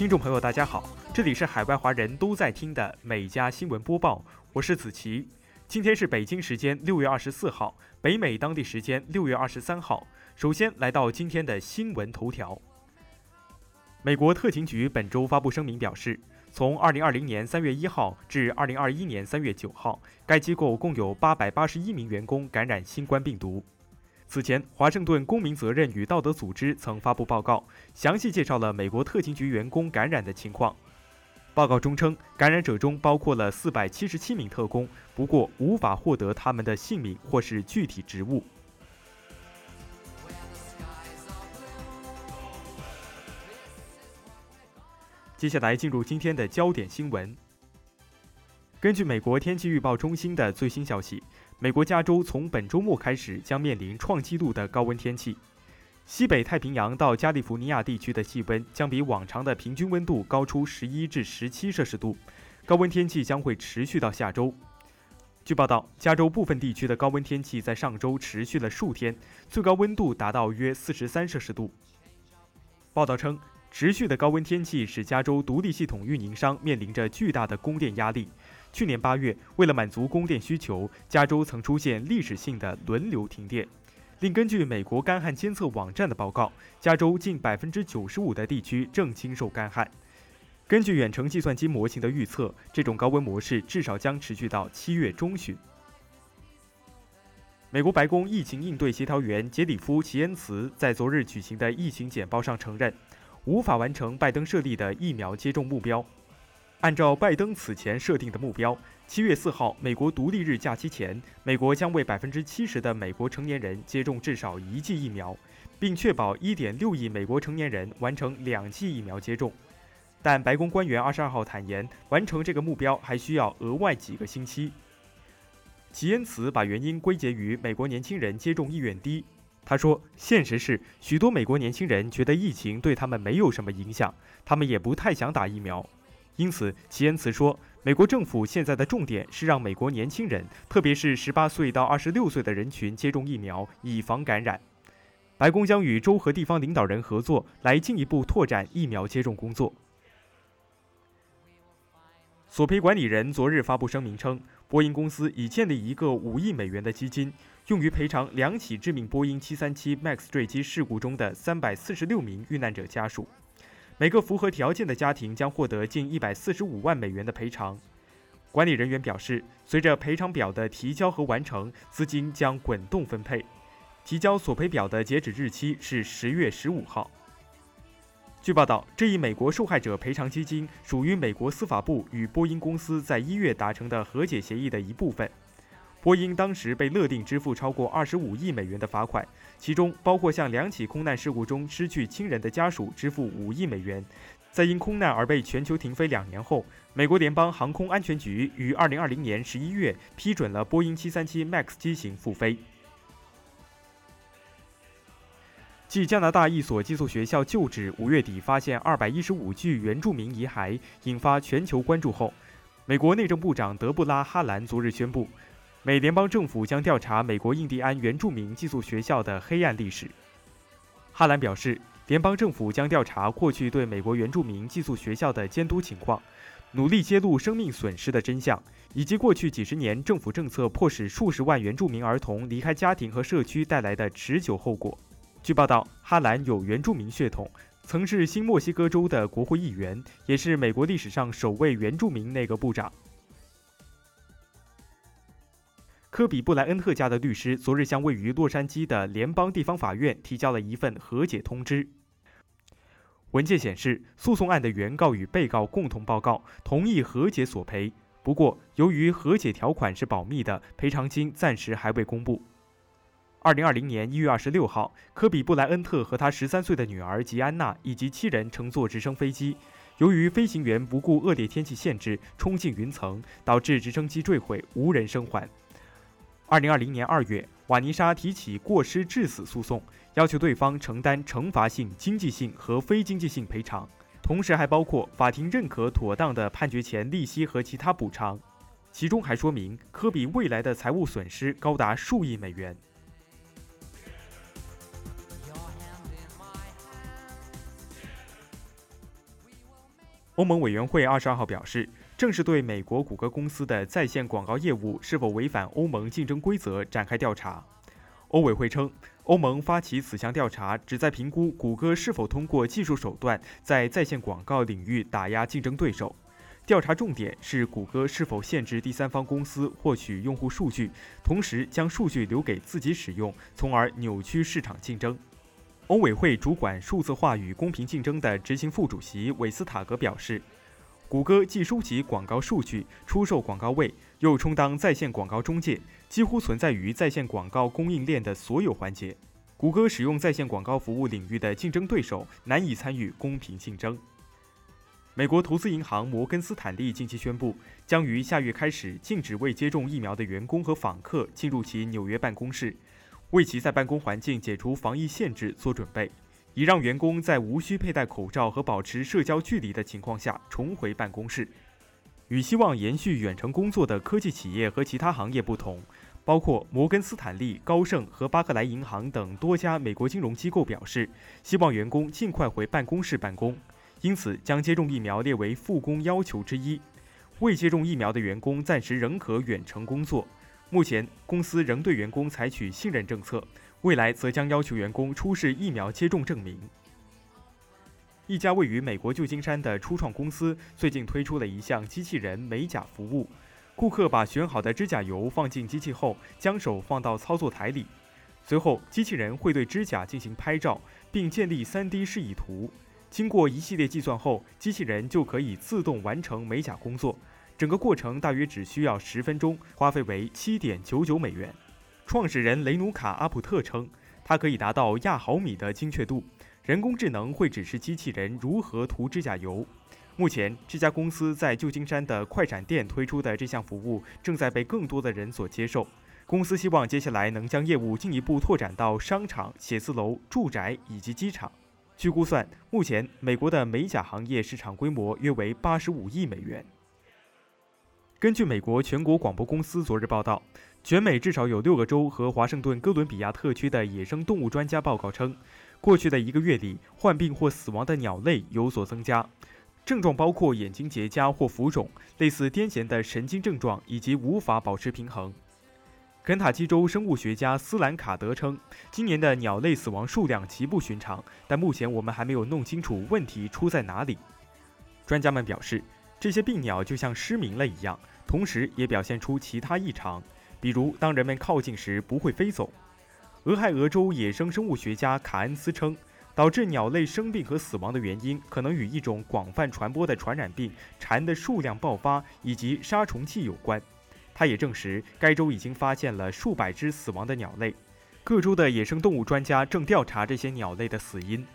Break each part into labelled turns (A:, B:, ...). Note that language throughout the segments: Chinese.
A: 听众朋友，大家好，这里是海外华人都在听的每家新闻播报，我是子琪。今天是北京时间六月二十四号，北美当地时间六月二十三号。首先来到今天的新闻头条。美国特勤局本周发布声明表示，从二零二零年三月一号至二零二一年三月九号，该机构共有八百八十一名员工感染新冠病毒。此前，华盛顿公民责任与道德组织曾发布报告，详细介绍了美国特勤局员工感染的情况。报告中称，感染者中包括了四百七十七名特工，不过无法获得他们的姓名或是具体职务。接下来进入今天的焦点新闻。根据美国天气预报中心的最新消息。美国加州从本周末开始将面临创纪录的高温天气，西北太平洋到加利福尼亚地区的气温将比往常的平均温度高出十一至十七摄氏度，高温天气将会持续到下周。据报道，加州部分地区的高温天气在上周持续了数天，最高温度达到约四十三摄氏度。报道称，持续的高温天气使加州独立系统运营商面临着巨大的供电压力。去年八月，为了满足供电需求，加州曾出现历史性的轮流停电。另根据美国干旱监测网站的报告，加州近百分之九十五的地区正经受干旱。根据远程计算机模型的预测，这种高温模式至少将持续到七月中旬。美国白宫疫情应对协调员杰里夫·齐恩茨在昨日举行的疫情简报上承认，无法完成拜登设立的疫苗接种目标。按照拜登此前设定的目标，七月四号美国独立日假期前，美国将为百分之七十的美国成年人接种至少一剂疫苗，并确保一点六亿美国成年人完成两剂疫苗接种。但白宫官员二十二号坦言，完成这个目标还需要额外几个星期。齐恩茨把原因归结于美国年轻人接种意愿低。他说：“现实是，许多美国年轻人觉得疫情对他们没有什么影响，他们也不太想打疫苗。”因此，齐恩茨说，美国政府现在的重点是让美国年轻人，特别是十八岁到二十六岁的人群接种疫苗，以防感染。白宫将与州和地方领导人合作，来进一步拓展疫苗接种工作。索赔管理人昨日发布声明称，波音公司已建立一个五亿美元的基金，用于赔偿两起致命波音七三七 MAX 坠机事故中的三百四十六名遇难者家属。每个符合条件的家庭将获得近一百四十五万美元的赔偿。管理人员表示，随着赔偿表的提交和完成，资金将滚动分配。提交索赔表的截止日期是十月十五号。据报道，这一美国受害者赔偿基金属于美国司法部与波音公司在一月达成的和解协议的一部分。波音当时被勒令支付超过二十五亿美元的罚款，其中包括向两起空难事故中失去亲人的家属支付五亿美元。在因空难而被全球停飞两年后，美国联邦航空安全局于二零二零年十一月批准了波音七三七 MAX 机型复飞。继加拿大一所寄宿学校旧址五月底发现二百一十五具原住民遗骸，引发全球关注后，美国内政部长德布拉哈兰昨日宣布。美联邦政府将调查美国印第安原住民寄宿学校的黑暗历史。哈兰表示，联邦政府将调查过去对美国原住民寄宿学校的监督情况，努力揭露生命损失的真相，以及过去几十年政府政策迫使数十万原住民儿童离开家庭和社区带来的持久后果。据报道，哈兰有原住民血统，曾是新墨西哥州的国会议员，也是美国历史上首位原住民内阁部长。科比·布莱恩特家的律师昨日向位于洛杉矶的联邦地方法院提交了一份和解通知。文件显示，诉讼案的原告与被告共同报告同意和解索赔，不过由于和解条款是保密的，赔偿金暂时还未公布。二零二零年一月二十六号，科比·布莱恩特和他十三岁的女儿吉安娜以及七人乘坐直升飞机，由于飞行员不顾恶劣天气限制冲进云层，导致直升机坠毁，无人生还。二零二零年二月，瓦尼莎提起过失致死诉讼，要求对方承担惩罚性、经济性和非经济性赔偿，同时还包括法庭认可妥当的判决前利息和其他补偿。其中还说明科比未来的财务损失高达数亿美元。欧盟委员会二十二号表示，正式对美国谷歌公司的在线广告业务是否违反欧盟竞争规则展开调查。欧委会称，欧盟发起此项调查，旨在评估谷歌是否通过技术手段在在线广告领域打压竞争对手。调查重点是谷歌是否限制第三方公司获取用户数据，同时将数据留给自己使用，从而扭曲市场竞争。欧委会主管数字化与公平竞争的执行副主席韦斯塔格表示，谷歌既收集广告数据，出售广告位，又充当在线广告中介，几乎存在于在线广告供应链的所有环节。谷歌使用在线广告服务领域的竞争对手难以参与公平竞争。美国投资银行摩根斯坦利近期宣布，将于下月开始禁止未接种疫苗的员工和访客进入其纽约办公室，为其在办公环境解除防疫限制做准备，以让员工在无需佩戴口罩和保持社交距离的情况下重回办公室。与希望延续远程工作的科技企业和其他行业不同，包括摩根斯坦利、高盛和巴克莱银行等多家美国金融机构表示，希望员工尽快回办公室办公。因此，将接种疫苗列为复工要求之一。未接种疫苗的员工暂时仍可远程工作。目前，公司仍对员工采取信任政策，未来则将要求员工出示疫苗接种证明。一家位于美国旧金山的初创公司最近推出了一项机器人美甲服务。顾客把选好的指甲油放进机器后，将手放到操作台里，随后机器人会对指甲进行拍照，并建立 3D 示意图。经过一系列计算后，机器人就可以自动完成美甲工作。整个过程大约只需要十分钟，花费为七点九九美元。创始人雷努卡·阿普特称，它可以达到亚毫米的精确度。人工智能会指示机器人如何涂指甲油。目前，这家公司在旧金山的快闪店推出的这项服务正在被更多的人所接受。公司希望接下来能将业务进一步拓展到商场、写字楼、住宅以及机场。据估算，目前美国的美甲行业市场规模约为八十五亿美元。根据美国全国广播公司昨日报道，全美至少有六个州和华盛顿哥伦比亚特区的野生动物专家报告称，过去的一个月里，患病或死亡的鸟类有所增加，症状包括眼睛结痂或浮肿、类似癫痫的神经症状以及无法保持平衡。肯塔基州生物学家斯兰卡德称，今年的鸟类死亡数量极不寻常，但目前我们还没有弄清楚问题出在哪里。专家们表示，这些病鸟就像失明了一样，同时也表现出其他异常，比如当人们靠近时不会飞走。俄亥俄州野生生物学家卡恩斯称，导致鸟类生病和死亡的原因可能与一种广泛传播的传染病蝉的数量爆发以及杀虫剂有关。他也证实，该州已经发现了数百只死亡的鸟类。各州的野生动物专家正调查这些鸟类的死因。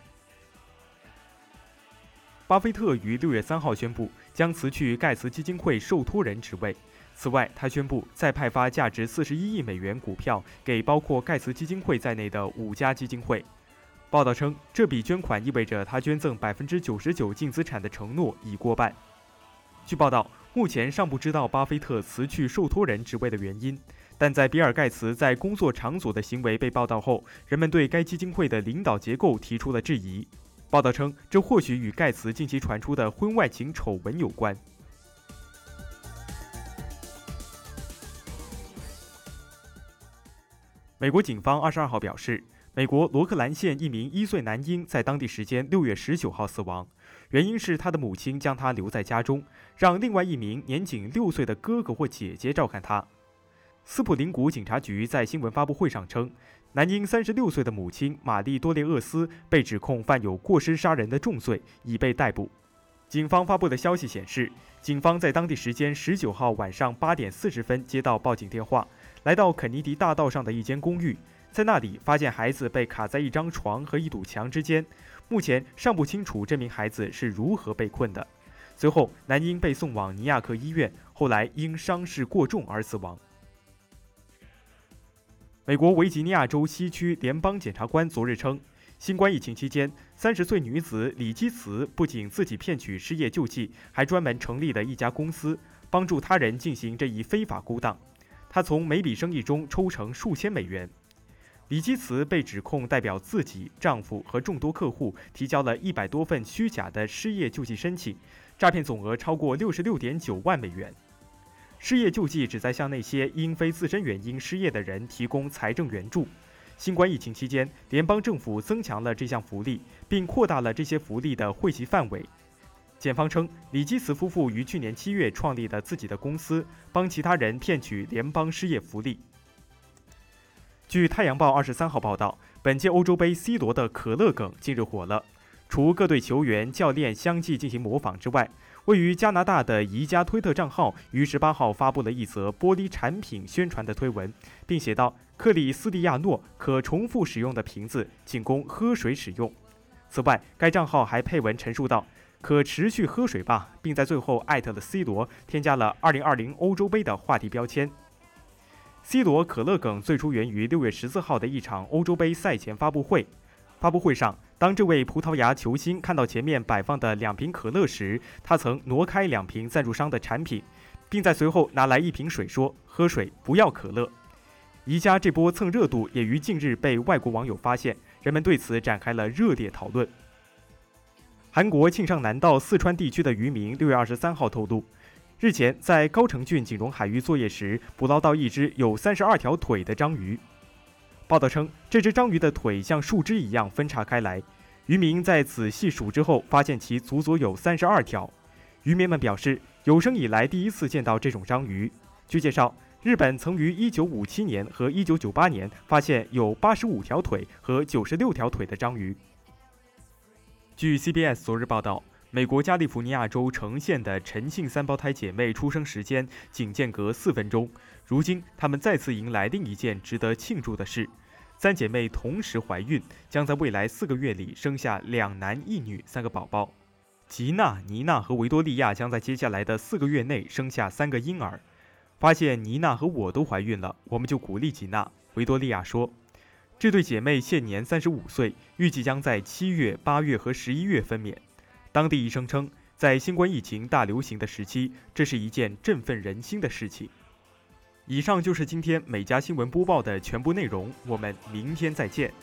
A: 巴菲特于六月三号宣布将辞去盖茨基金会受托人职位。此外，他宣布再派发价值四十一亿美元股票给包括盖茨基金会在内的五家基金会。报道称，这笔捐款意味着他捐赠百分之九十九净资产的承诺已过半。据报道。目前尚不知道巴菲特辞去受托人职位的原因，但在比尔·盖茨在工作场所的行为被报道后，人们对该基金会的领导结构提出了质疑。报道称，这或许与盖茨近期传出的婚外情丑闻有关。美国警方二十二号表示。美国罗克兰县一名一岁男婴在当地时间六月十九号死亡，原因是他的母亲将他留在家中，让另外一名年仅六岁的哥哥或姐姐照看他。斯普林谷警察局在新闻发布会上称，男婴三十六岁的母亲玛丽多列厄斯被指控犯有过失杀人的重罪，已被逮捕。警方发布的消息显示，警方在当地时间十九号晚上八点四十分接到报警电话，来到肯尼迪大道上的一间公寓。在那里发现孩子被卡在一张床和一堵墙之间，目前尚不清楚这名孩子是如何被困的。随后，男婴被送往尼亚克医院，后来因伤势过重而死亡。美国维吉尼亚州西区联邦检察官昨日称，新冠疫情期间，三十岁女子李基茨不仅自己骗取失业救济，还专门成立了一家公司，帮助他人进行这一非法勾当。她从每笔生意中抽成数千美元。李基茨被指控代表自己、丈夫和众多客户提交了一百多份虚假的失业救济申请，诈骗总额超过六十六点九万美元。失业救济旨在向那些因非自身原因失业的人提供财政援助。新冠疫情期间，联邦政府增强了这项福利，并扩大了这些福利的惠及范围。检方称，李基茨夫妇于去年七月创立了自己的公司，帮其他人骗取联邦失业福利。据《太阳报》二十三号报道，本届欧洲杯，C 罗的可乐梗近日火了。除各队球员、教练相继进行模仿之外，位于加拿大的宜家推特账号于十八号发布了一则玻璃产品宣传的推文，并写道：“克里斯蒂亚诺可重复使用的瓶子仅供喝水使用。”此外，该账号还配文陈述道：“可持续喝水吧，并在最后艾特了 C 罗，添加了2020欧洲杯的话题标签。C 罗可乐梗最初源于六月十四号的一场欧洲杯赛前发布会。发布会上，当这位葡萄牙球星看到前面摆放的两瓶可乐时，他曾挪开两瓶赞助商的产品，并在随后拿来一瓶水说：“喝水，不要可乐。”宜家这波蹭热度也于近日被外国网友发现，人们对此展开了热烈讨论。韩国庆尚南道四川地区的渔民六月二十三号透露，日前在高城郡景荣海域作业时，捕捞到一只有三十二条腿的章鱼。报道称，这只章鱼的腿像树枝一样分叉开来。渔民在仔细数之后，发现其足足有三十二条。渔民们表示，有生以来第一次见到这种章鱼。据介绍，日本曾于1957年和1998年发现有85条腿和96条腿的章鱼。据 CBS 昨日报道。美国加利福尼亚州城县的陈姓三胞胎姐妹出生时间仅间隔四分钟，如今她们再次迎来另一件值得庆祝的事：三姐妹同时怀孕，将在未来四个月里生下两男一女三个宝宝。吉娜、妮娜和维多利亚将在接下来的四个月内生下三个婴儿。发现妮娜和我都怀孕了，我们就鼓励吉娜。维多利亚说：“这对姐妹现年三十五岁，预计将在七月、八月和十一月分娩。”当地医生称，在新冠疫情大流行的时期，这是一件振奋人心的事情。以上就是今天每家新闻播报的全部内容，我们明天再见。